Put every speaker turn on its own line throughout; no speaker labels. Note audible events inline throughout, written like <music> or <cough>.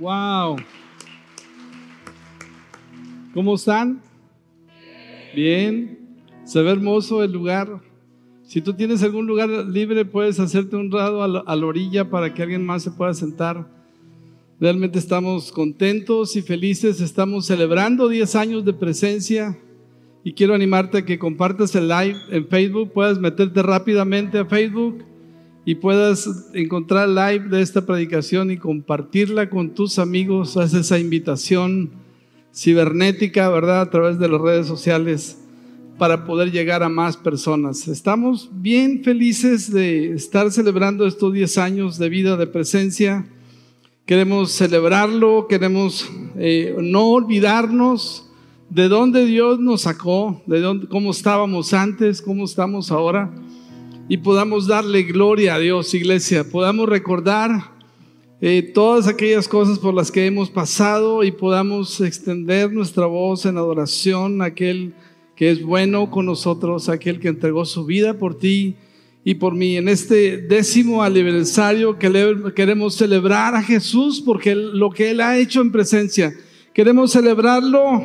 Wow. ¿Cómo están? Bien. Se ve hermoso el lugar. Si tú tienes algún lugar libre, puedes hacerte un rado a la, orilla para que alguien más se pueda sentar. Realmente estamos contentos y felices. Estamos celebrando 10 años de presencia y quiero animarte a que compartas el live en Facebook. Puedas meterte rápidamente a Facebook y puedas encontrar live de esta predicación y compartirla con tus amigos. Haz esa invitación cibernética, ¿verdad? A través de las redes sociales para poder llegar a más personas. Estamos bien felices de estar celebrando estos 10 años de vida de presencia. Queremos celebrarlo, queremos eh, no olvidarnos de dónde Dios nos sacó, de dónde, cómo estábamos antes, cómo estamos ahora, y podamos darle gloria a Dios, iglesia, podamos recordar eh, todas aquellas cosas por las que hemos pasado y podamos extender nuestra voz en adoración a aquel que es bueno con nosotros, aquel que entregó su vida por ti y por mí. En este décimo aniversario que queremos celebrar a Jesús porque lo que Él ha hecho en presencia, queremos celebrarlo,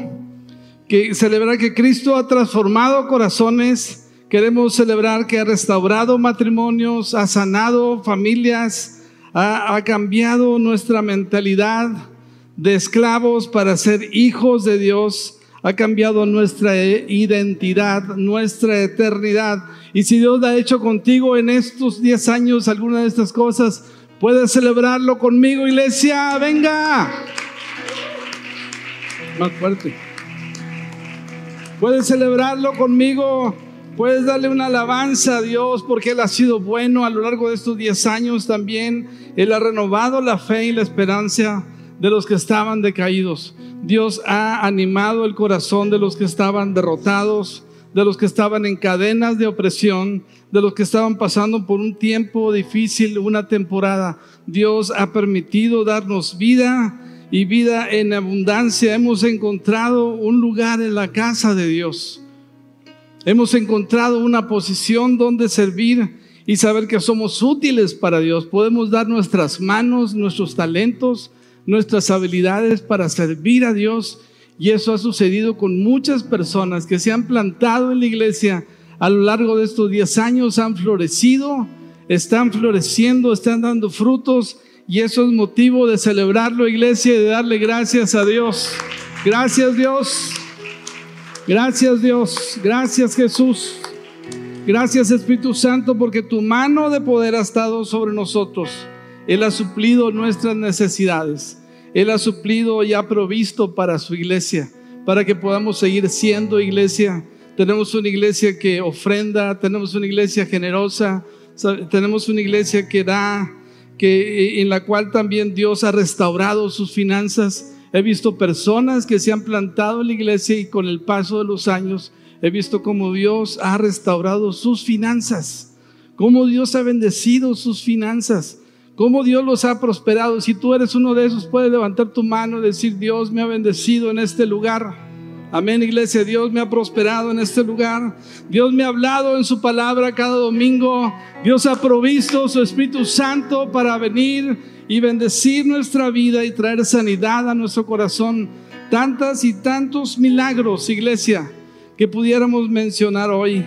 que celebrar que Cristo ha transformado corazones, queremos celebrar que ha restaurado matrimonios, ha sanado familias, ha, cambiado nuestra mentalidad de esclavos para ser hijos de Dios ha cambiado nuestra identidad, nuestra eternidad. Y si Dios ha hecho contigo en estos 10 años alguna de estas cosas, puedes celebrarlo conmigo, iglesia. Venga. Más fuerte. Puedes celebrarlo conmigo. Puedes darle una alabanza a Dios porque Él ha sido bueno a lo largo de estos 10 años también. Él ha renovado la fe y la esperanza de los que estaban decaídos. Dios ha animado el corazón de los que estaban derrotados, de los que estaban en cadenas de opresión, de los que estaban pasando por un tiempo difícil, una temporada. Dios ha permitido darnos vida y vida en abundancia. Hemos encontrado un lugar en la casa de Dios. Hemos encontrado una posición donde servir y saber que somos útiles para Dios. Podemos dar nuestras manos, nuestros talentos, nuestras habilidades para servir a Dios. Y eso ha sucedido con muchas personas que se han plantado en la iglesia a lo largo de estos 10 años, han florecido, están floreciendo, están dando frutos. Y eso es motivo de celebrarlo, iglesia, y de darle gracias a Dios. Gracias Dios. Gracias Dios. Gracias Jesús. Gracias Espíritu Santo porque tu mano de poder ha estado sobre nosotros. Él ha suplido nuestras necesidades. Él ha suplido y ha provisto para su iglesia, para que podamos seguir siendo iglesia. Tenemos una iglesia que ofrenda, tenemos una iglesia generosa, tenemos una iglesia que da, que, en la cual también Dios ha restaurado sus finanzas. He visto personas que se han plantado en la iglesia y con el paso de los años he visto cómo Dios ha restaurado sus finanzas, cómo Dios ha bendecido sus finanzas cómo Dios los ha prosperado. Si tú eres uno de esos, puedes levantar tu mano y decir, Dios me ha bendecido en este lugar. Amén, iglesia. Dios me ha prosperado en este lugar. Dios me ha hablado en su palabra cada domingo. Dios ha provisto su Espíritu Santo para venir y bendecir nuestra vida y traer sanidad a nuestro corazón. Tantas y tantos milagros, iglesia, que pudiéramos mencionar hoy.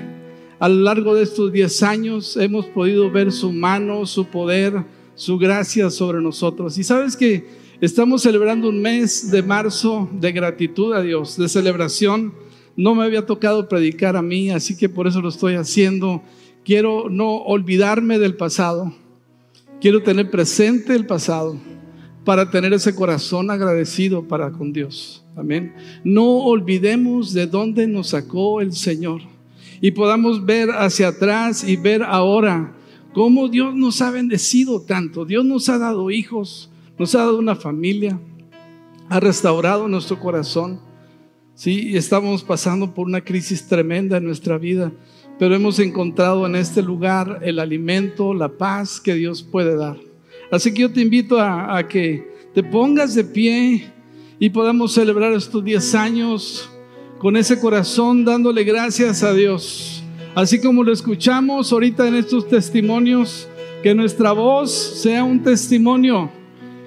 A lo largo de estos 10 años hemos podido ver su mano, su poder su gracia sobre nosotros. Y sabes que estamos celebrando un mes de marzo de gratitud a Dios, de celebración. No me había tocado predicar a mí, así que por eso lo estoy haciendo. Quiero no olvidarme del pasado. Quiero tener presente el pasado para tener ese corazón agradecido para con Dios. Amén. No olvidemos de dónde nos sacó el Señor y podamos ver hacia atrás y ver ahora cómo Dios nos ha bendecido tanto. Dios nos ha dado hijos, nos ha dado una familia, ha restaurado nuestro corazón. Sí, estamos pasando por una crisis tremenda en nuestra vida, pero hemos encontrado en este lugar el alimento, la paz que Dios puede dar. Así que yo te invito a, a que te pongas de pie y podamos celebrar estos 10 años con ese corazón dándole gracias a Dios. Así como lo escuchamos ahorita en estos testimonios, que nuestra voz sea un testimonio,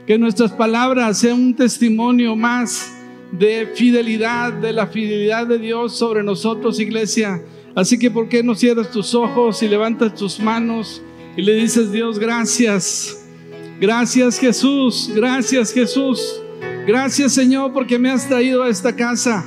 Que nuestras palabras sean un testimonio más de fidelidad, de la fidelidad de Dios sobre nosotros, iglesia. Así que, ¿por qué no cierras tus ojos y levantas tus manos y le dices, Dios, gracias? Gracias Jesús, gracias Jesús. Gracias Señor porque me has traído a esta casa.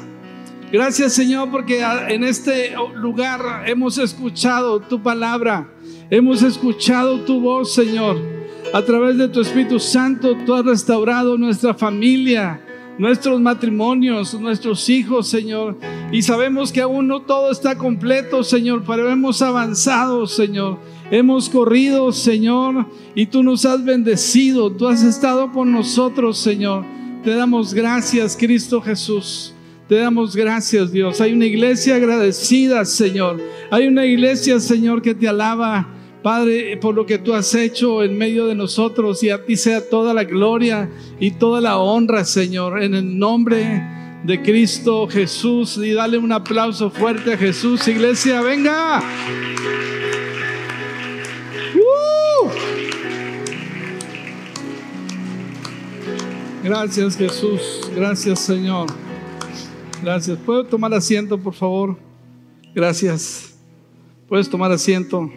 Gracias Señor porque en este lugar hemos escuchado tu palabra. Hemos escuchado tu voz Señor. A través de tu Espíritu Santo tú has restaurado nuestra familia nuestros matrimonios, nuestros hijos, Señor. Y sabemos que aún no todo está completo, Señor, pero hemos avanzado, Señor. Hemos corrido, Señor, y tú nos has bendecido. Tú has estado con nosotros, Señor. Te damos gracias, Cristo Jesús. Te damos gracias, Dios. Hay una iglesia agradecida, Señor. Hay una iglesia, Señor, que te alaba Padre, por lo que tú has hecho en medio de nosotros y a ti sea toda la gloria y toda la honra, Señor, en el nombre de Cristo Jesús. Y dale un aplauso fuerte a Jesús, iglesia, venga. ¡Uh! Gracias Jesús, gracias Señor. Gracias. ¿Puedo tomar asiento, por favor? Gracias. Puedes tomar asiento.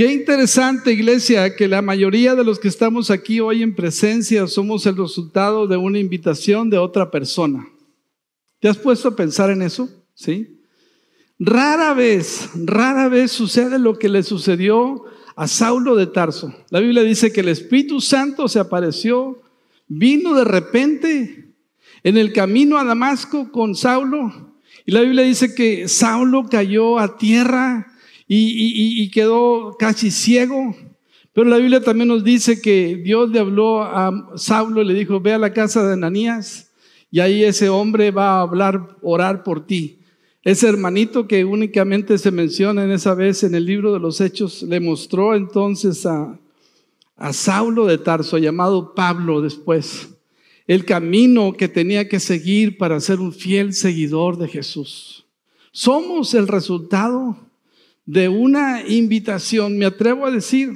Qué interesante, iglesia, que la mayoría de los que estamos aquí hoy en presencia somos el resultado de una invitación de otra persona. ¿Te has puesto a pensar en eso? Sí. Rara vez, rara vez sucede lo que le sucedió a Saulo de Tarso. La Biblia dice que el Espíritu Santo se apareció, vino de repente en el camino a Damasco con Saulo. Y la Biblia dice que Saulo cayó a tierra y, quedó casi ciego. Pero la Biblia también nos dice que Dios le habló a Saulo, le dijo, ve a la casa de Ananías y ahí ese hombre va a hablar, orar por ti. Ese hermanito que únicamente se menciona en esa vez en el libro de los Hechos, le mostró entonces a, a Saulo de Tarso, llamado Pablo después, el camino que tenía que seguir para ser un fiel seguidor de Jesús. Somos el resultado de una invitación, me atrevo a decir,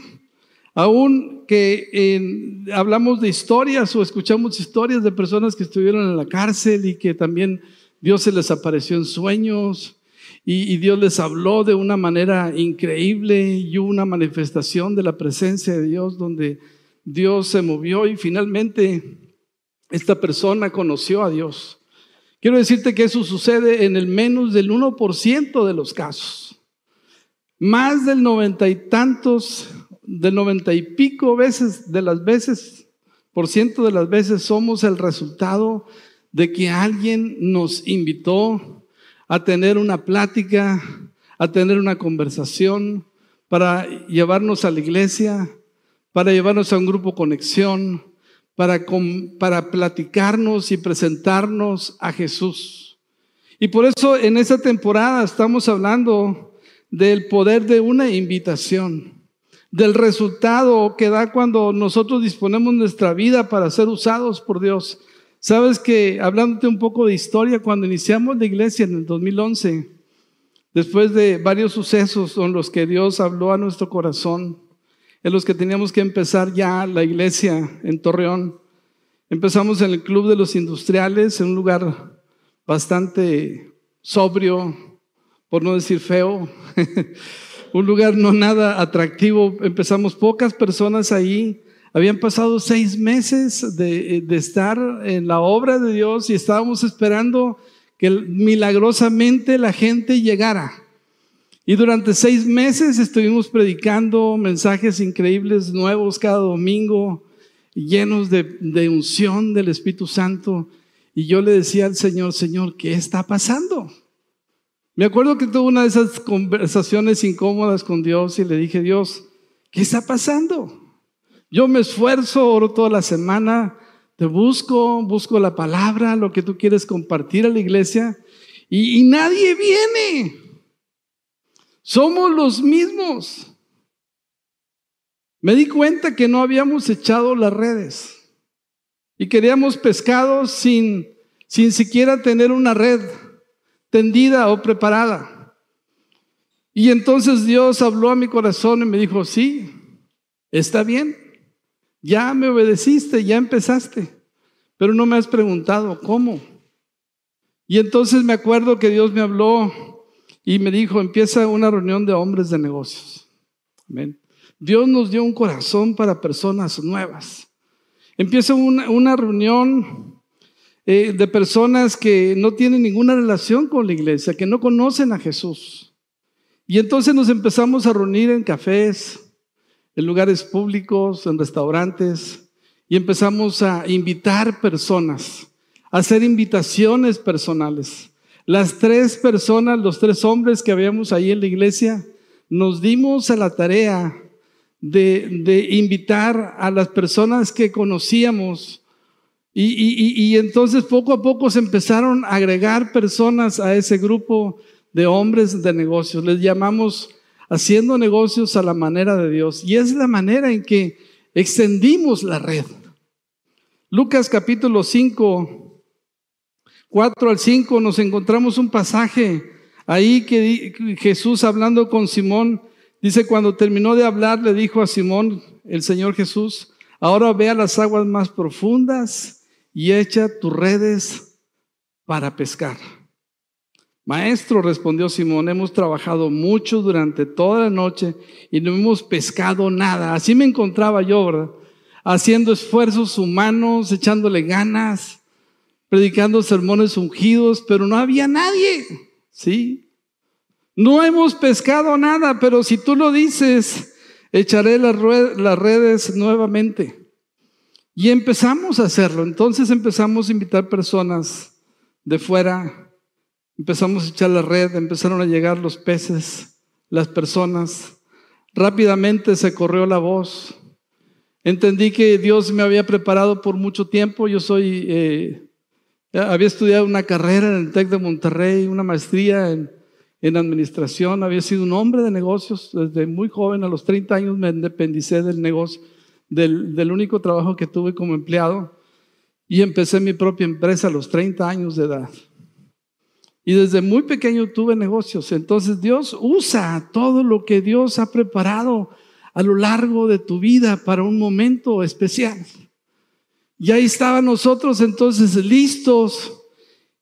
aún que hablamos de historias o escuchamos historias de personas que estuvieron en la cárcel y que también Dios se les apareció en sueños y, Dios les habló de una manera increíble y una manifestación de la presencia de Dios donde Dios se movió y finalmente esta persona conoció a Dios. Quiero decirte que eso sucede en el menos del 1% de los casos. Más del noventa y tantos, del noventa y pico veces de las veces, por ciento de las veces somos el resultado de que alguien nos invitó a tener una plática, a tener una conversación, para llevarnos a la iglesia, para llevarnos a un grupo conexión, para, para platicarnos y presentarnos a Jesús. Y por eso en esta temporada estamos hablando del poder de una invitación, del resultado que da cuando nosotros disponemos nuestra vida para ser usados por Dios. Sabes que, hablándote un poco de historia, cuando iniciamos la iglesia en el 2011, después de varios sucesos en los que Dios habló a nuestro corazón, en los que teníamos que empezar ya la iglesia en Torreón, empezamos en el Club de los Industriales, en un lugar bastante sobrio, por no decir feo, <laughs> un lugar no nada atractivo. Empezamos pocas personas ahí. Habían pasado seis meses de, estar en la obra de Dios y estábamos esperando que milagrosamente la gente llegara. Y durante seis meses estuvimos predicando mensajes increíbles, nuevos cada domingo, llenos de, de, unción del Espíritu Santo. Y yo le decía al Señor, Señor, ¿qué está pasando? Me acuerdo que tuve una de esas conversaciones incómodas con Dios y le dije, Dios, ¿qué está pasando? Yo me esfuerzo, oro toda la semana, te busco, busco la palabra, lo que tú quieres compartir a la iglesia y, y nadie viene. Somos los mismos. Me di cuenta que no habíamos echado las redes y queríamos pescados sin, sin siquiera tener una red tendida o preparada. Y entonces Dios habló a mi corazón y me dijo, sí, está bien. Ya me obedeciste, ya empezaste, pero no me has preguntado cómo. Y entonces me acuerdo que Dios me habló y me dijo, empieza una reunión de hombres de negocios. Dios nos dio un corazón para personas nuevas. Empieza una, una reunión eh, de personas que no tienen ninguna relación con la iglesia, que no conocen a Jesús. Y entonces nos empezamos a reunir en cafés, en lugares públicos, en restaurantes, y empezamos a invitar personas, a hacer invitaciones personales. Las tres personas, los tres hombres que habíamos ahí en la iglesia, nos dimos a la tarea de, de invitar a las personas que conocíamos y, y, y, entonces poco a poco se empezaron a agregar personas a ese grupo de hombres de negocios. Les llamamos haciendo negocios a la manera de Dios. Y es la manera en que extendimos la red. Lucas capítulo 5, 4 al 5, nos encontramos un pasaje ahí que Jesús hablando con Simón, dice, cuando terminó de hablar, le dijo a Simón, el Señor Jesús, ahora ve a las aguas más profundas y echa tus redes para pescar. Maestro, respondió Simón, hemos trabajado mucho durante toda la noche y no hemos pescado nada. Así me encontraba yo, ¿verdad? Haciendo esfuerzos humanos, echándole ganas, predicando sermones ungidos, pero no había nadie, ¿sí? No hemos pescado nada, pero si tú lo dices, echaré las, las redes nuevamente. Y empezamos a hacerlo. Entonces empezamos a invitar personas de fuera Empezamos a echar la red, empezaron a llegar los peces, las personas. Rápidamente se corrió la voz. Entendí que Dios me había preparado por mucho tiempo. Yo soy, eh, había estudiado una carrera en el TEC de Monterrey, una maestría en, en administración. Había sido un hombre de negocios desde muy joven. A los 30 años me independicé del negocio, del, único trabajo que tuve como empleado. Y empecé mi propia empresa a los 30 años de edad. Y desde muy pequeño tuve negocios. Entonces Dios usa todo lo que Dios ha preparado a lo largo de tu vida para un momento especial. Y ahí estaban nosotros entonces listos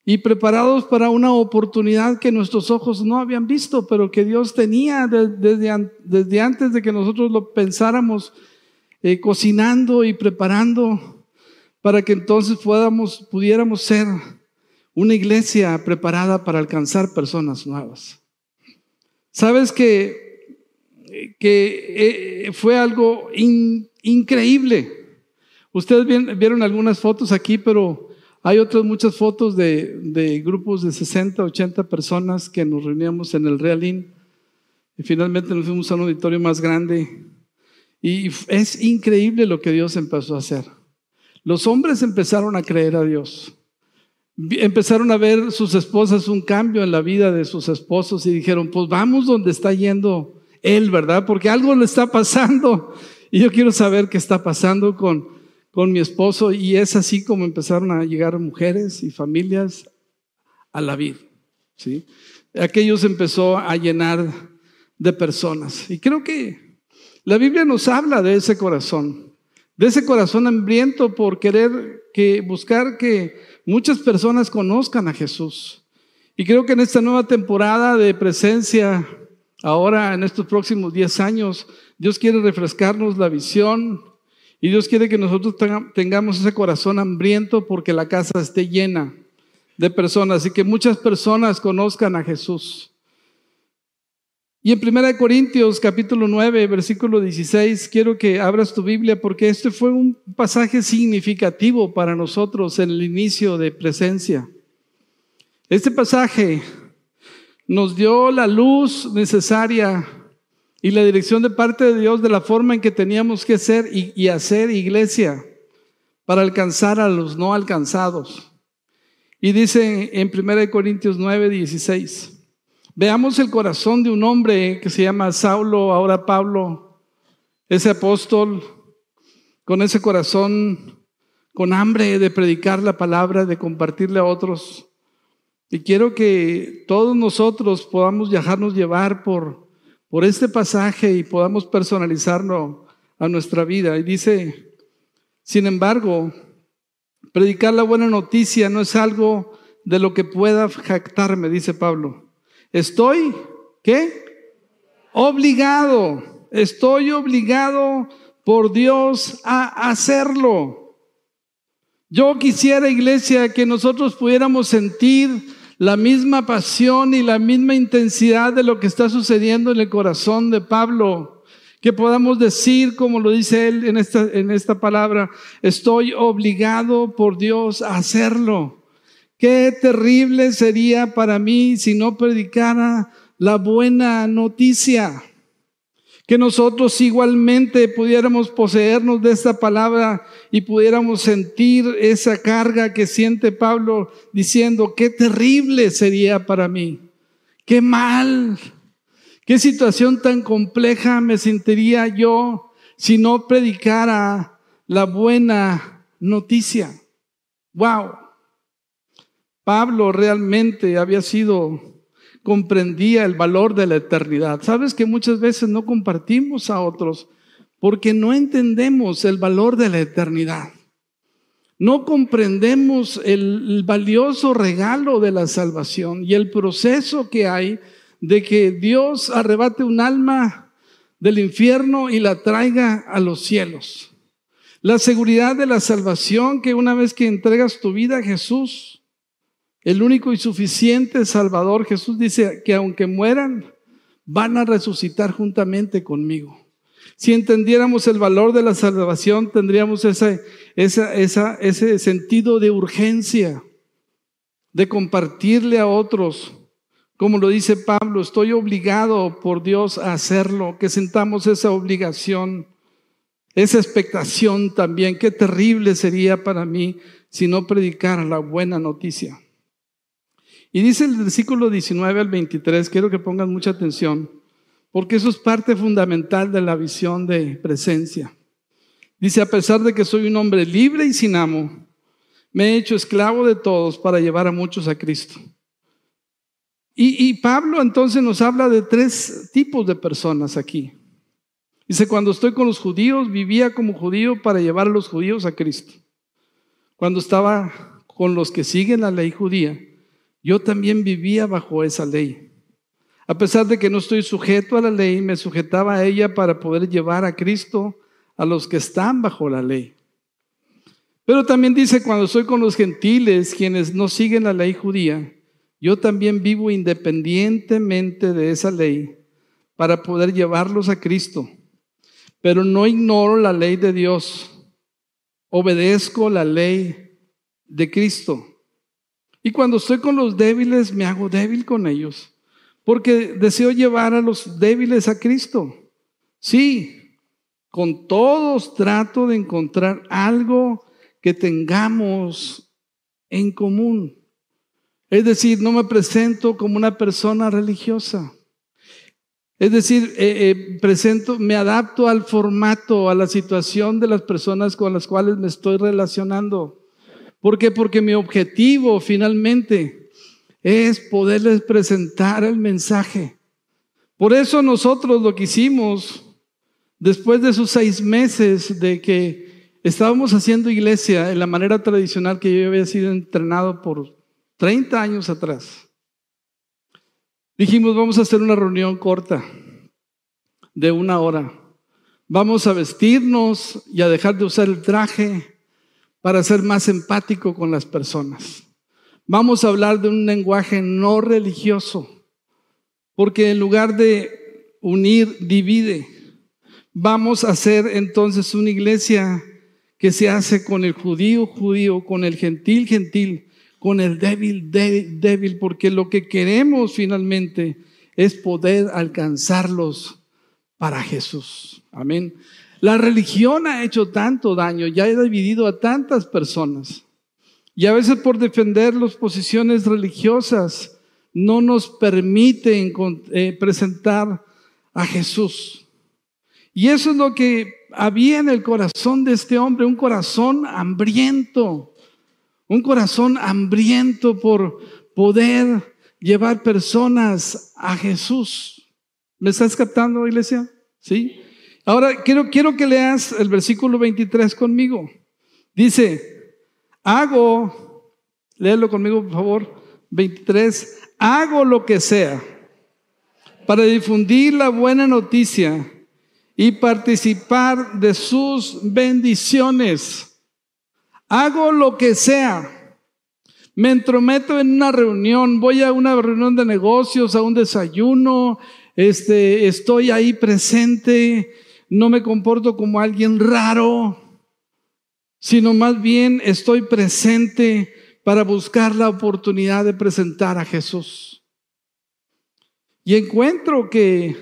y preparados para una oportunidad que nuestros ojos no habían visto, pero que Dios tenía desde, desde antes de que nosotros lo pensáramos, eh, cocinando y preparando para que entonces pudiéramos ser una iglesia preparada para alcanzar personas nuevas. Sabes que, que eh, fue algo increíble. Ustedes vieron algunas fotos aquí, pero hay otras muchas fotos de, de, grupos de 60, 80 personas que nos reuníamos en el Realín. Y finalmente nos fuimos a un auditorio más grande. Y es increíble lo que Dios empezó a hacer. Los hombres empezaron a creer a Dios empezaron a ver sus esposas un cambio en la vida de sus esposos y dijeron, pues vamos donde está yendo él, ¿verdad? Porque algo le está pasando y yo quiero saber qué está pasando con, con mi esposo y es así como empezaron a llegar mujeres y familias a la vida, ¿sí? Aquellos empezó a llenar de personas y creo que la Biblia nos habla de ese corazón, de ese corazón hambriento por querer que buscar que muchas personas conozcan a Jesús. Y creo que en esta nueva temporada de presencia, ahora en estos próximos 10 años, Dios quiere refrescarnos la visión y Dios quiere que nosotros tengamos ese corazón hambriento porque la casa esté llena de personas y que muchas personas conozcan a Jesús. Y en 1 Corintios capítulo 9, versículo 16, quiero que abras tu Biblia porque este fue un pasaje significativo para nosotros en el inicio de presencia. Este pasaje nos dio la luz necesaria y la dirección de parte de Dios de la forma en que teníamos que ser y, hacer iglesia para alcanzar a los no alcanzados. Y dice en 1 Corintios 9, 16. Veamos el corazón de un hombre que se llama Saulo, ahora Pablo, ese apóstol, con ese corazón, con hambre de predicar la palabra, de compartirle a otros. Y quiero que todos nosotros podamos dejarnos llevar por, por este pasaje y podamos personalizarlo a nuestra vida. Y dice Sin embargo, predicar la buena noticia no es algo de lo que pueda jactarme, dice Pablo. Estoy, ¿qué? Obligado. Estoy obligado por Dios a hacerlo. Yo quisiera, iglesia, que nosotros pudiéramos sentir la misma pasión y la misma intensidad de lo que está sucediendo en el corazón de Pablo. Que podamos decir, como lo dice él en esta, en esta palabra, estoy obligado por Dios a hacerlo. Qué terrible sería para mí si no predicara la buena noticia. Que nosotros igualmente pudiéramos poseernos de esta palabra y pudiéramos sentir esa carga que siente Pablo diciendo, qué terrible sería para mí, qué mal, qué situación tan compleja me sentiría yo si no predicara la buena noticia. Wow. Pablo realmente había sido comprendía el valor de la eternidad. Sabes que muchas veces no compartimos a otros porque no entendemos el valor de la eternidad. No comprendemos el, valioso regalo de la salvación y el proceso que hay de que Dios arrebate un alma del infierno y la traiga a los cielos. La seguridad de la salvación que una vez que entregas tu vida a Jesús, el único y suficiente Salvador, Jesús dice que aunque mueran, van a resucitar juntamente conmigo. Si entendiéramos el valor de la salvación, tendríamos ese, ese sentido de urgencia, de compartirle a otros. Como lo dice Pablo, estoy obligado por Dios a hacerlo, que sentamos esa obligación, esa expectación también. Qué terrible sería para mí si no predicara la buena noticia. Y dice el versículo 19 al 23, quiero que pongan mucha atención, porque eso es parte fundamental de la visión de presencia. Dice, a pesar de que soy un hombre libre y sin amo, me he hecho esclavo de todos para llevar a muchos a Cristo. Y, y Pablo entonces nos habla de tres tipos de personas aquí. Dice, cuando estoy con los judíos, vivía como judío para llevar a los judíos a Cristo. Cuando estaba con los que siguen la ley judía, yo también vivía bajo esa ley. A pesar de que no estoy sujeto a la ley, me sujetaba a ella para poder llevar a Cristo a los que están bajo la ley. Pero también dice, cuando estoy con los gentiles, quienes no siguen la ley judía, yo también vivo independientemente de esa ley para poder llevarlos a Cristo. Pero no ignoro la ley de Dios, obedezco la ley de Cristo. Y cuando estoy con los débiles, me hago débil con ellos, porque deseo llevar a los débiles a Cristo. Sí, con todos trato de encontrar algo que tengamos en común. Es decir, no me presento como una persona religiosa. Es decir, eh, eh, presento, me adapto al formato, a la situación de las personas con las cuales me estoy relacionando. ¿Por qué? Porque mi objetivo finalmente es poderles presentar el mensaje. Por eso nosotros lo que hicimos después de esos seis meses de que estábamos haciendo iglesia en la manera tradicional que yo había sido entrenado por 30 años atrás. Dijimos, vamos a hacer una reunión corta de una hora. Vamos a vestirnos y a dejar de usar el traje para ser más empático con las personas. Vamos a hablar de un lenguaje no religioso, porque en lugar de unir, divide. Vamos a hacer entonces una iglesia que se hace con el judío, judío, con el gentil, gentil, con el débil, débil, débil, porque lo que queremos finalmente es poder alcanzarlos para Jesús. Amén. La religión ha hecho tanto daño, ya ha dividido a tantas personas. Y a veces por defender las posiciones religiosas no nos permiten eh, presentar a Jesús. Y eso es lo que había en el corazón de este hombre, un corazón hambriento, un corazón hambriento por poder llevar personas a Jesús. ¿Me estás captando, iglesia? ¿Sí? Ahora quiero, quiero que leas el versículo 23 conmigo. Dice, hago, léelo conmigo por favor, 23, hago lo que sea para difundir la buena noticia y participar de sus bendiciones. Hago lo que sea. Me entrometo en una reunión, voy a una reunión de negocios, a un desayuno, este, estoy ahí presente, no me comporto como alguien raro, sino más bien estoy presente para buscar la oportunidad de presentar a Jesús. Y encuentro que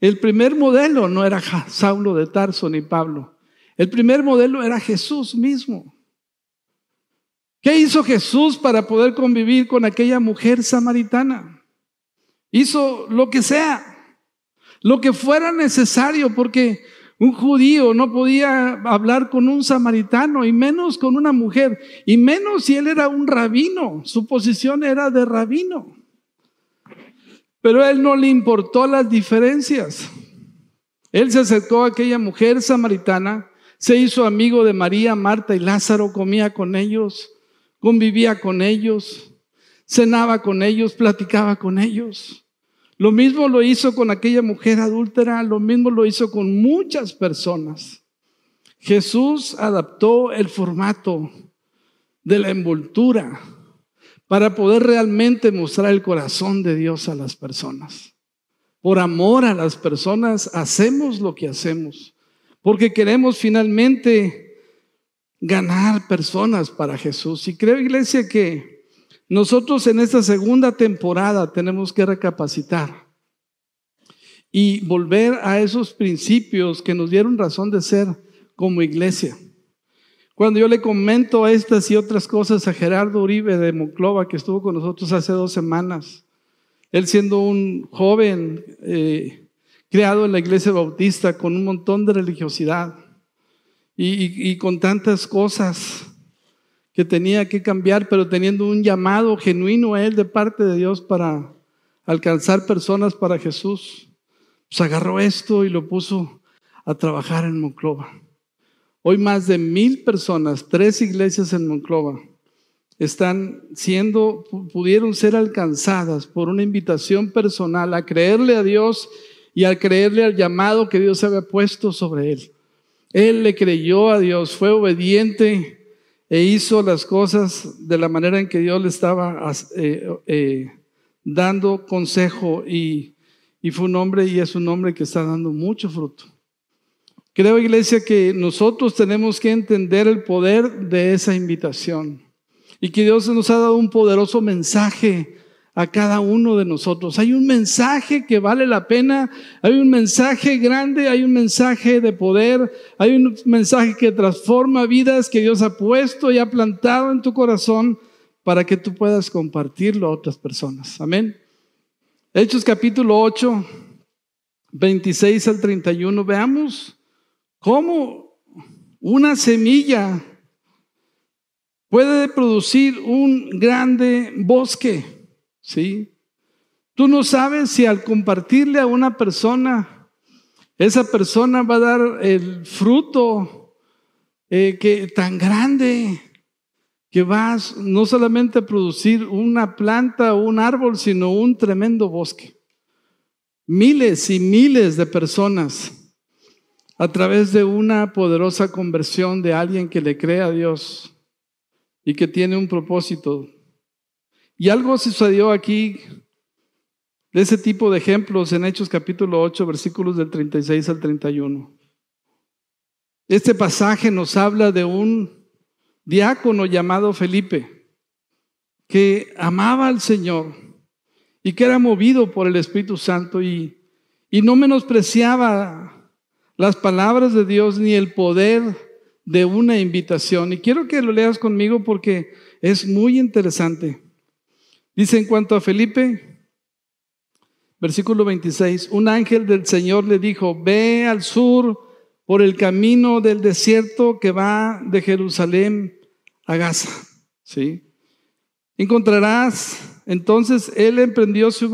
el primer modelo no era Saulo de Tarso ni Pablo. El primer modelo era Jesús mismo. ¿Qué hizo Jesús para poder convivir con aquella mujer samaritana? Hizo lo que sea, lo que fuera necesario, porque un judío no podía hablar con un samaritano y menos con una mujer, y menos si él era un rabino, su posición era de rabino. Pero a él no le importó las diferencias. Él se acercó a aquella mujer samaritana, se hizo amigo de María, Marta y Lázaro, comía con ellos, convivía con ellos, cenaba con ellos, platicaba con ellos. Lo mismo lo hizo con aquella mujer adúltera, lo mismo lo hizo con muchas personas. Jesús adaptó el formato de la envoltura para poder realmente mostrar el corazón de Dios a las personas. Por amor a las personas hacemos lo que hacemos, porque queremos finalmente ganar personas para Jesús. Y creo, iglesia, que nosotros en esta segunda temporada tenemos que recapacitar y volver a esos principios que nos dieron razón de ser como iglesia. Cuando yo le comento estas y otras cosas a Gerardo Uribe de Monclova, que estuvo con nosotros hace dos semanas, él siendo un joven eh, creado en la iglesia bautista con un montón de religiosidad y, y con tantas cosas que tenía que cambiar, pero teniendo un llamado genuino a él de parte de Dios para alcanzar personas para Jesús, pues agarró esto y lo puso a trabajar en Monclova. Hoy más de mil personas, tres iglesias en Monclova, están siendo, pudieron ser alcanzadas por una invitación personal a creerle a Dios y a creerle al llamado que Dios había puesto sobre él. Él le creyó a Dios, fue obediente e hizo las cosas de la manera en que Dios le estaba eh, eh, dando consejo y, y fue un hombre y es un hombre que está dando mucho fruto. Creo, iglesia, que nosotros tenemos que entender el poder de esa invitación y que Dios nos ha dado un poderoso mensaje a cada uno de nosotros. Hay un mensaje que vale la pena, hay un mensaje grande, hay un mensaje de poder, hay un mensaje que transforma vidas que Dios ha puesto y ha plantado en tu corazón para que tú puedas compartirlo a otras personas. Amén. Hechos capítulo 8, 26 al 31. Veamos ¿Cómo una semilla puede producir un grande bosque? ¿Sí? Tú no sabes si al compartirle a una persona, esa persona va a dar el fruto eh, que, tan grande que va no solamente a producir una planta o un árbol, sino un tremendo bosque. Miles y miles de personas a través de una poderosa conversión de alguien que le cree a Dios y que tiene un propósito. Y algo sucedió aquí de ese tipo de ejemplos en Hechos capítulo 8, versículos del 36 al 31. Este pasaje nos habla de un diácono llamado Felipe, que amaba al Señor y que era movido por el Espíritu Santo y, y no menospreciaba las palabras de Dios ni el poder de una invitación. Y quiero que lo leas conmigo porque es muy interesante. Dice en cuanto a Felipe, versículo 26, un ángel del Señor le dijo, ve al sur por el camino del desierto que va de Jerusalén a Gaza. ¿Sí? Encontrarás, entonces él emprendió su,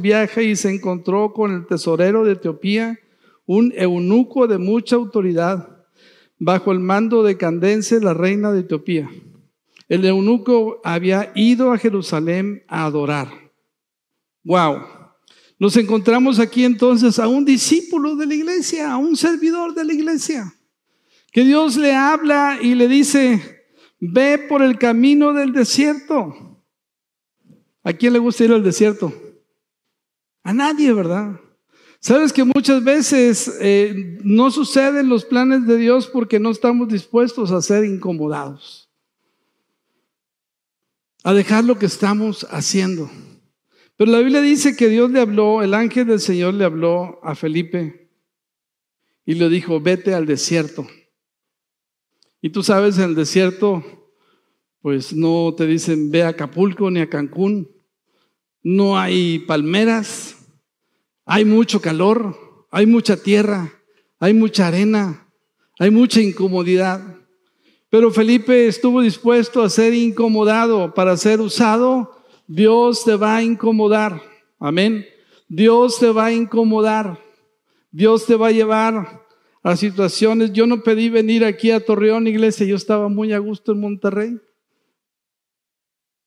viaje y se encontró con el tesorero de Etiopía un eunuco de mucha autoridad, bajo el mando de Candence, la reina de Etiopía. El eunuco había ido a Jerusalén a adorar. Wow. Nos encontramos aquí entonces a un discípulo de la iglesia, a un servidor de la iglesia, que Dios le habla y le dice, ve por el camino del desierto. ¿A quién le gusta ir al desierto? A nadie, ¿verdad? Sabes que muchas veces eh, no suceden los planes de Dios porque no estamos dispuestos a ser incomodados, a dejar lo que estamos haciendo. Pero la Biblia dice que Dios le habló, el ángel del Señor le habló a Felipe y le dijo, vete al desierto. Y tú sabes, en el desierto, pues no te dicen ve a Acapulco ni a Cancún, no hay palmeras, hay mucho calor, hay mucha tierra, hay mucha arena, hay mucha incomodidad. Pero Felipe estuvo dispuesto a ser incomodado para ser usado. Dios te va a incomodar. Amén. Dios te va a incomodar. Dios te va a llevar a situaciones. Yo no pedí venir aquí a Torreón, iglesia. Yo estaba muy a gusto en Monterrey.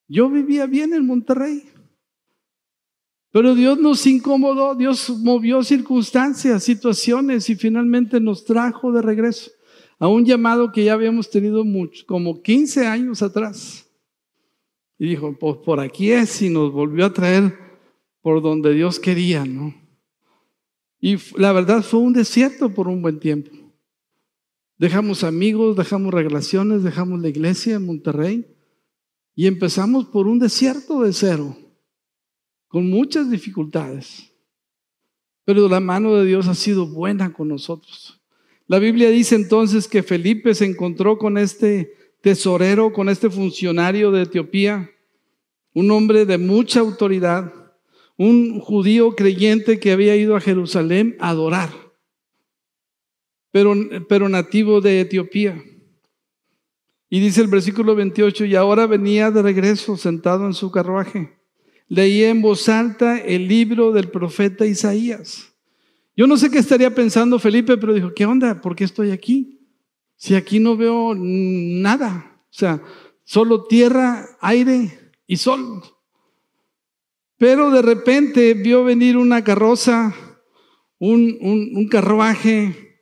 Yo vivía bien en Monterrey. Pero Dios nos incomodó, Dios movió circunstancias, situaciones y finalmente nos trajo de regreso a un llamado que ya habíamos tenido mucho, como 15 años atrás. Y dijo, pues por aquí es y nos volvió a traer por donde Dios quería, ¿no? Y la verdad fue un desierto por un buen tiempo. Dejamos amigos, dejamos relaciones, dejamos la iglesia en Monterrey y empezamos por un desierto de cero con muchas dificultades. Pero la mano de Dios ha sido buena con nosotros. La Biblia dice entonces que Felipe se encontró con este tesorero, con este funcionario de Etiopía, un hombre de mucha autoridad, un judío creyente que había ido a Jerusalén a adorar, pero, pero nativo de Etiopía. Y dice el versículo 28, y ahora venía de regreso sentado en su carruaje leía en voz alta el libro del profeta Isaías. Yo no sé qué estaría pensando Felipe, pero dijo, ¿qué onda? ¿Por qué estoy aquí? Si aquí no veo nada. O sea, solo tierra, aire y sol. Pero de repente vio venir una carroza, un, un, carruaje.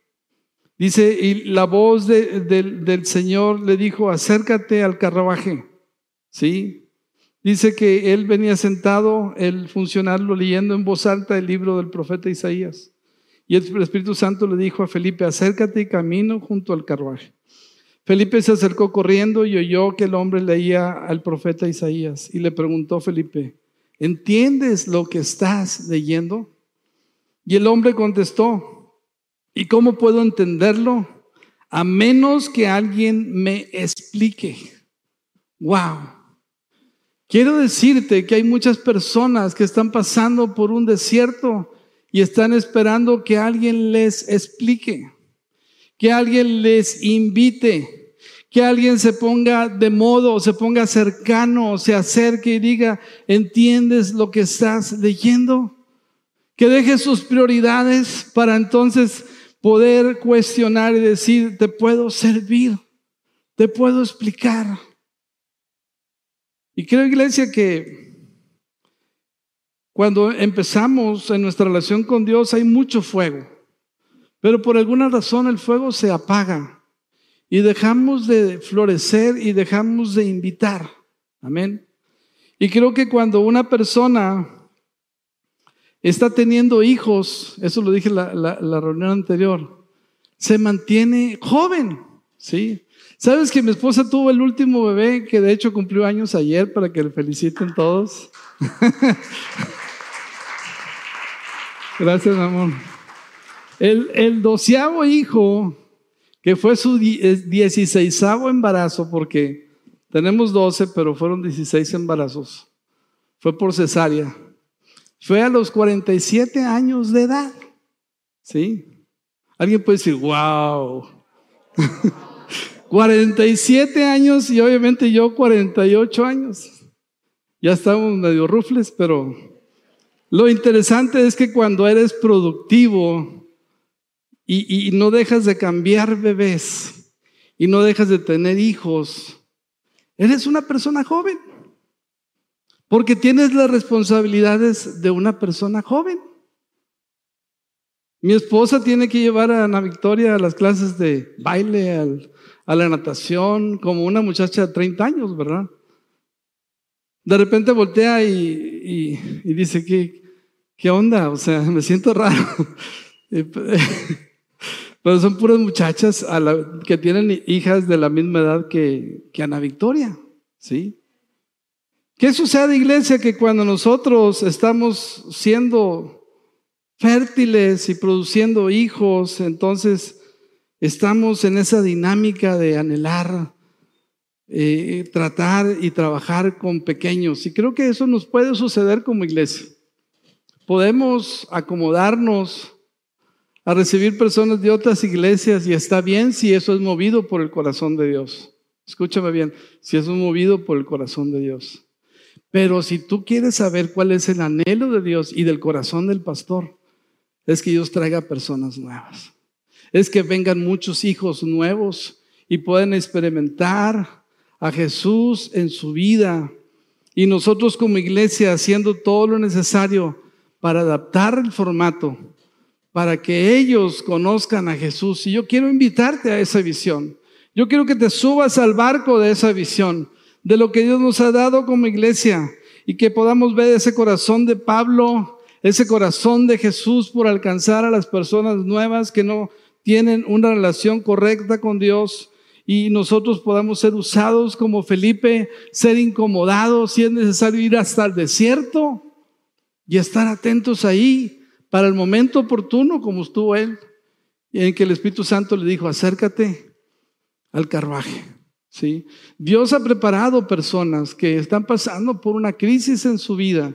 Dice, y la voz del Señor le dijo, acércate al carruaje. ¿Sí? Dice que él venía sentado, el funcionario, leyendo en voz alta el libro del profeta Isaías. Y el Espíritu Santo le dijo a Felipe, acércate y camino junto al carruaje. Felipe se acercó corriendo y oyó que el hombre leía al profeta Isaías. Y le preguntó Felipe, ¿entiendes lo que estás leyendo? Y el hombre contestó, ¿y cómo puedo entenderlo? A menos que alguien me explique. ¡Wow! Quiero decirte que hay muchas personas que están pasando por un desierto y están esperando que alguien les explique, que alguien les invite, que alguien se ponga de modo, se ponga cercano, se acerque y diga, ¿entiendes lo que estás leyendo? Que deje sus prioridades para entonces poder cuestionar y decir, te puedo servir, te puedo explicar. Y creo, iglesia, que cuando empezamos en nuestra relación con Dios hay mucho fuego, pero por alguna razón el fuego se apaga y dejamos de florecer y dejamos de invitar. Amén. Y creo que cuando una persona está teniendo hijos, eso lo dije en la, la reunión anterior, se mantiene joven, ¿sí? ¿Sabes que mi esposa tuvo el último bebé que de hecho cumplió años ayer para que le feliciten todos? <laughs> Gracias, amor. El, el doceavo hijo, que fue su dieciséisavo embarazo, porque tenemos doce, pero fueron dieciséis embarazos, fue por cesárea. Fue a los 47 años de edad. ¿Sí? Alguien puede decir, wow. 47 <laughs> años y obviamente yo 48 años. Ya estamos medio rufles, pero lo interesante es que cuando eres productivo y, no dejas de cambiar bebés, y no dejas de tener hijos, eres una persona joven. Porque tienes las responsabilidades de una persona joven. Mi esposa tiene que llevar a Ana Victoria a las clases de baile, a la natación, como una muchacha de 30 años, ¿verdad? De repente voltea y, dice, ¿qué, ¿qué onda? O sea, me siento raro. <laughs> Pero son puras muchachas que tienen hijas de la misma edad que, que Ana Victoria, ¿sí? ¿Qué sucede, iglesia? Que cuando nosotros estamos siendo fértiles y produciendo hijos, entonces estamos en esa dinámica de anhelar, eh, tratar y trabajar con pequeños. Y creo que eso nos puede suceder como iglesia. Podemos acomodarnos a recibir personas de otras iglesias y está bien si eso es movido por el corazón de Dios. Escúchame bien, si eso es movido por el corazón de Dios. Pero si tú quieres saber cuál es el anhelo de Dios y del corazón del pastor, es que Dios traiga personas nuevas. Es que vengan muchos hijos nuevos y puedan experimentar a Jesús en su vida. Y nosotros como iglesia haciendo todo lo necesario para adaptar el formato, para que ellos conozcan a Jesús. Y yo quiero invitarte a esa visión. Yo quiero que te subas al barco de esa visión de lo que Dios nos ha dado como iglesia y que podamos ver ese corazón de Pablo, ese corazón de Jesús por alcanzar a las personas nuevas que no tienen una relación correcta con Dios y nosotros podamos ser usados como Felipe, ser incomodados si es necesario ir hasta el desierto y estar atentos ahí para el momento oportuno como estuvo él, en que el Espíritu Santo le dijo, acércate al carruaje. ¿sí? Dios ha preparado personas que están pasando por una crisis en su vida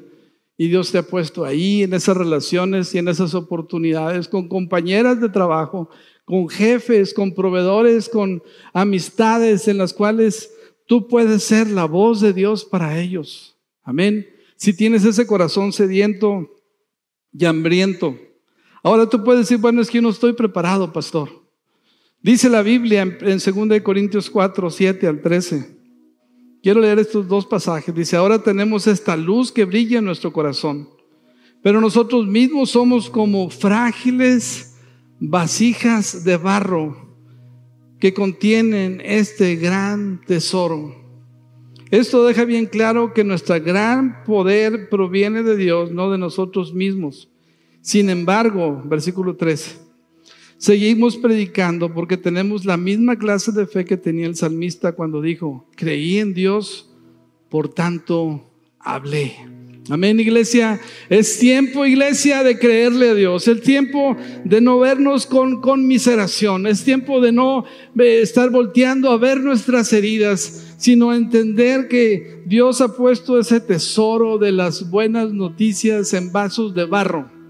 y Dios te ha puesto ahí en esas relaciones y en esas oportunidades con compañeras de trabajo, con jefes, con proveedores, con amistades en las cuales tú puedes ser la voz de Dios para ellos. Amén. Si tienes ese corazón sediento y hambriento. Ahora tú puedes decir, bueno, es que yo no estoy preparado, pastor. Dice la Biblia en 2 Corintios 4, 7 al 13. Quiero leer estos dos pasajes. Dice, ahora tenemos esta luz que brilla en nuestro corazón, pero nosotros mismos somos como frágiles vasijas de barro que contienen este gran tesoro. Esto deja bien claro que nuestro gran poder proviene de Dios, no de nosotros mismos. Sin embargo, versículo 13. Seguimos predicando porque tenemos la misma clase de fe que tenía el salmista cuando dijo, creí en Dios, por tanto hablé. Amén, iglesia. Es tiempo, iglesia, de creerle a Dios. Es tiempo de no vernos con conmiseración. Es tiempo de no estar volteando a ver nuestras heridas, sino entender que Dios ha puesto ese tesoro de las buenas noticias en vasos de barro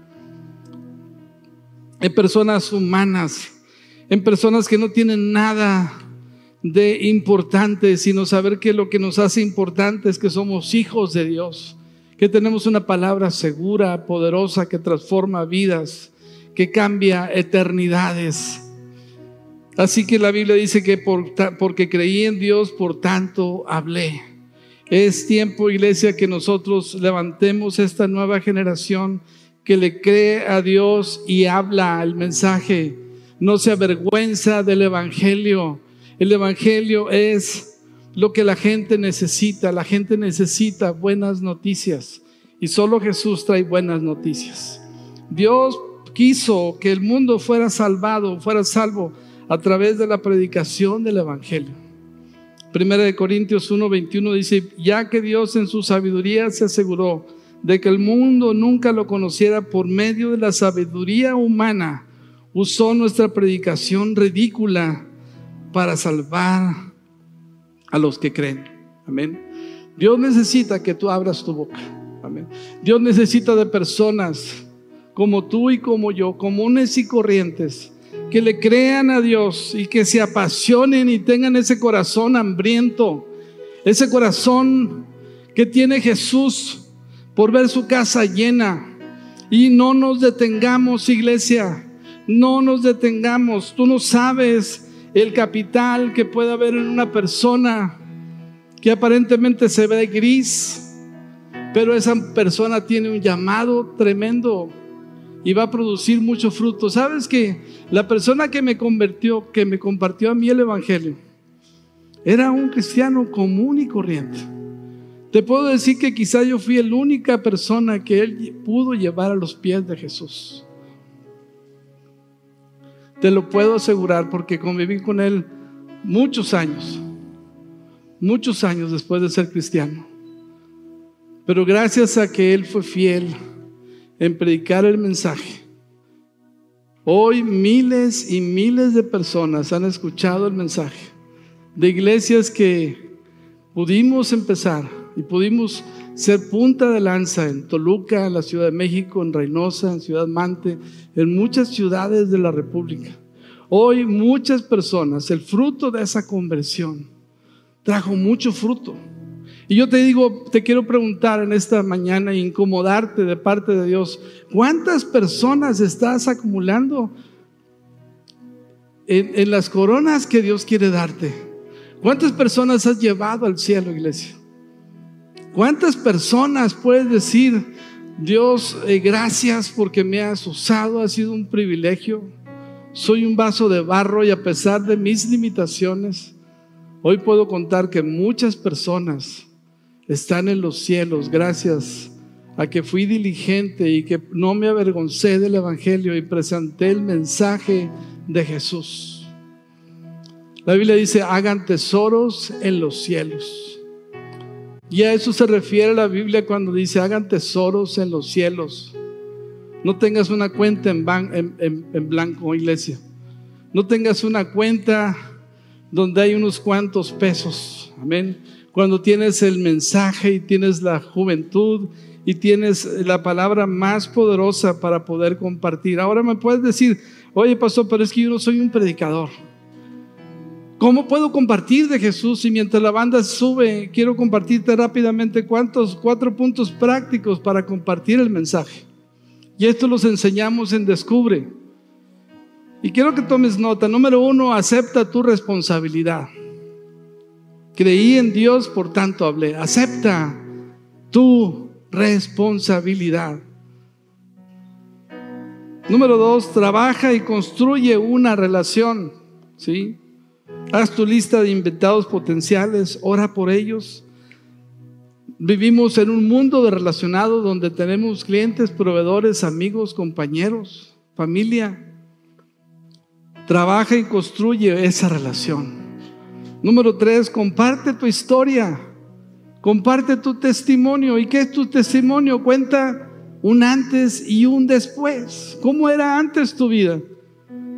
en personas humanas, en personas que no tienen nada de importante, sino saber que lo que nos hace importante es que somos hijos de Dios, que tenemos una palabra segura, poderosa, que transforma vidas, que cambia eternidades. Así que la Biblia dice que por, porque creí en Dios, por tanto hablé. Es tiempo, iglesia, que nosotros levantemos esta nueva generación que le cree a Dios y habla el mensaje. No se avergüenza del Evangelio. El Evangelio es lo que la gente necesita. La gente necesita buenas noticias. Y solo Jesús trae buenas noticias. Dios quiso que el mundo fuera salvado, fuera salvo a través de la predicación del Evangelio. Primera de Corintios 1:21 dice, ya que Dios en su sabiduría se aseguró de que el mundo nunca lo conociera por medio de la sabiduría humana, usó nuestra predicación ridícula para salvar a los que creen. Amén. Dios necesita que tú abras tu boca. Amén. Dios necesita de personas como tú y como yo, comunes y corrientes, que le crean a Dios y que se apasionen y tengan ese corazón hambriento, ese corazón que tiene Jesús por ver su casa llena. Y no nos detengamos, iglesia, no nos detengamos. Tú no sabes el capital que puede haber en una persona que aparentemente se ve gris, pero esa persona tiene un llamado tremendo y va a producir mucho fruto. ¿Sabes que la persona que me convirtió, que me compartió a mí el Evangelio, era un cristiano común y corriente? Te puedo decir que quizá yo fui la única persona que él pudo llevar a los pies de Jesús. Te lo puedo asegurar porque conviví con él muchos años, muchos años después de ser cristiano. Pero gracias a que él fue fiel en predicar el mensaje, hoy miles y miles de personas han escuchado el mensaje de iglesias que pudimos empezar y pudimos ser punta de lanza en Toluca, en la Ciudad de México, en Reynosa, en Ciudad Mante, en muchas ciudades de la República. Hoy muchas personas, el fruto de esa conversión, trajo mucho fruto. Y yo te digo, te quiero preguntar en esta mañana, incomodarte de parte de Dios, ¿cuántas personas estás acumulando en, en las coronas que Dios quiere darte? ¿Cuántas personas has llevado al cielo, iglesia? ¿Cuántas personas puedes decir, Dios, eh, gracias porque me has usado, ha sido un privilegio? Soy un vaso de barro y a pesar de mis limitaciones, hoy puedo contar que muchas personas están en los cielos gracias a que fui diligente y que no me avergoncé del Evangelio y presenté el mensaje de Jesús. La Biblia dice, hagan tesoros en los cielos y a eso se refiere la Biblia cuando dice, hagan tesoros en los cielos. No tengas una cuenta en, blanco, iglesia. No tengas una cuenta donde hay unos cuantos pesos. Amén. Cuando tienes el mensaje y tienes la juventud y tienes la palabra más poderosa para poder compartir. Ahora me puedes decir, oye pastor, pero es que yo no soy un predicador. ¿Cómo puedo compartir de Jesús? Y mientras la banda sube, quiero compartirte rápidamente cuántos, cuatro puntos prácticos para compartir el mensaje. Y esto los enseñamos en Descubre. Y quiero que tomes nota. Número uno, acepta tu responsabilidad. Creí en Dios, por tanto hablé. Acepta tu responsabilidad. Número dos, trabaja y construye una relación. ¿Sí? Haz tu lista de inventados potenciales, ora por ellos. Vivimos en un mundo de relacionado donde tenemos clientes, proveedores, amigos, compañeros, familia. Trabaja y construye esa relación. Número tres, comparte tu historia. Comparte tu testimonio. ¿Y qué es tu testimonio? Cuenta un antes y un después. ¿Cómo era antes tu vida?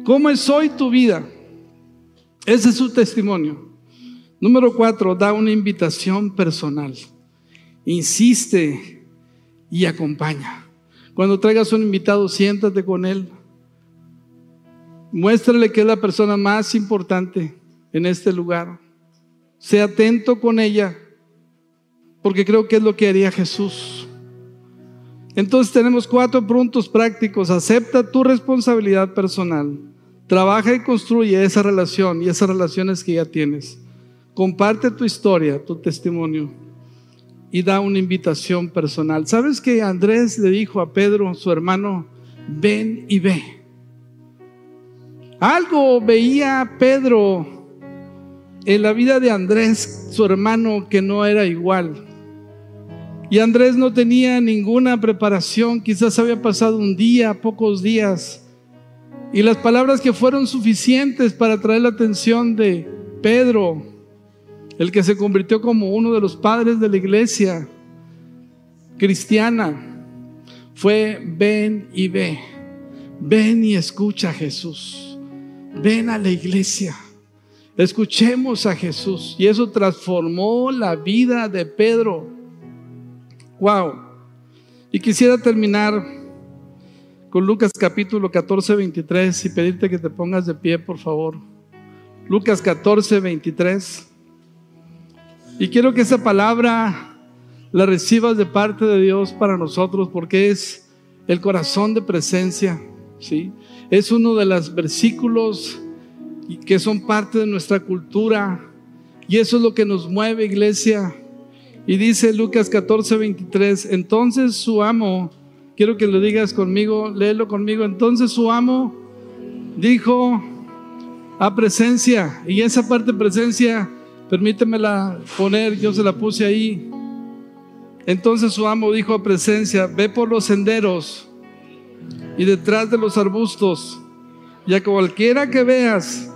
¿Cómo es hoy tu vida? Ese es su testimonio. Número cuatro, da una invitación personal. Insiste y acompaña. Cuando traigas un invitado, siéntate con él. Muéstrale que es la persona más importante en este lugar. Sea atento con ella, porque creo que es lo que haría Jesús. Entonces tenemos cuatro puntos prácticos. Acepta tu responsabilidad personal. Trabaja y construye esa relación y esas relaciones que ya tienes. Comparte tu historia, tu testimonio y da una invitación personal. ¿Sabes que Andrés le dijo a Pedro, su hermano, ven y ve? Algo veía Pedro en la vida de Andrés, su hermano, que no era igual. Y Andrés no tenía ninguna preparación, quizás había pasado un día, pocos días y las palabras que fueron suficientes para traer la atención de Pedro, el que se convirtió como uno de los padres de la iglesia cristiana, fue ven y ve, ven y escucha a Jesús, ven a la iglesia, escuchemos a Jesús. Y eso transformó la vida de Pedro. Wow. Y quisiera terminar con Lucas capítulo 14, 23 y pedirte que te pongas de pie, por favor. Lucas 14, 23. Y quiero que esa palabra la recibas de parte de Dios para nosotros porque es el corazón de presencia, ¿sí? Es uno de los versículos que son parte de nuestra cultura. Y eso es lo que nos mueve, iglesia. Y dice Lucas 14, 23, entonces su amo, quiero que lo digas conmigo, léelo conmigo, entonces su amo dijo a presencia, y esa parte presencia, permítemela poner, yo se la puse ahí. Entonces su amo dijo a presencia, ve por los senderos y detrás de los arbustos, y a cualquiera que veas,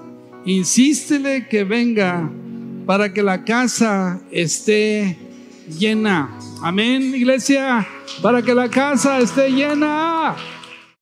insístele que venga para que la casa esté llena. Amén, iglesia, para que la casa esté llena.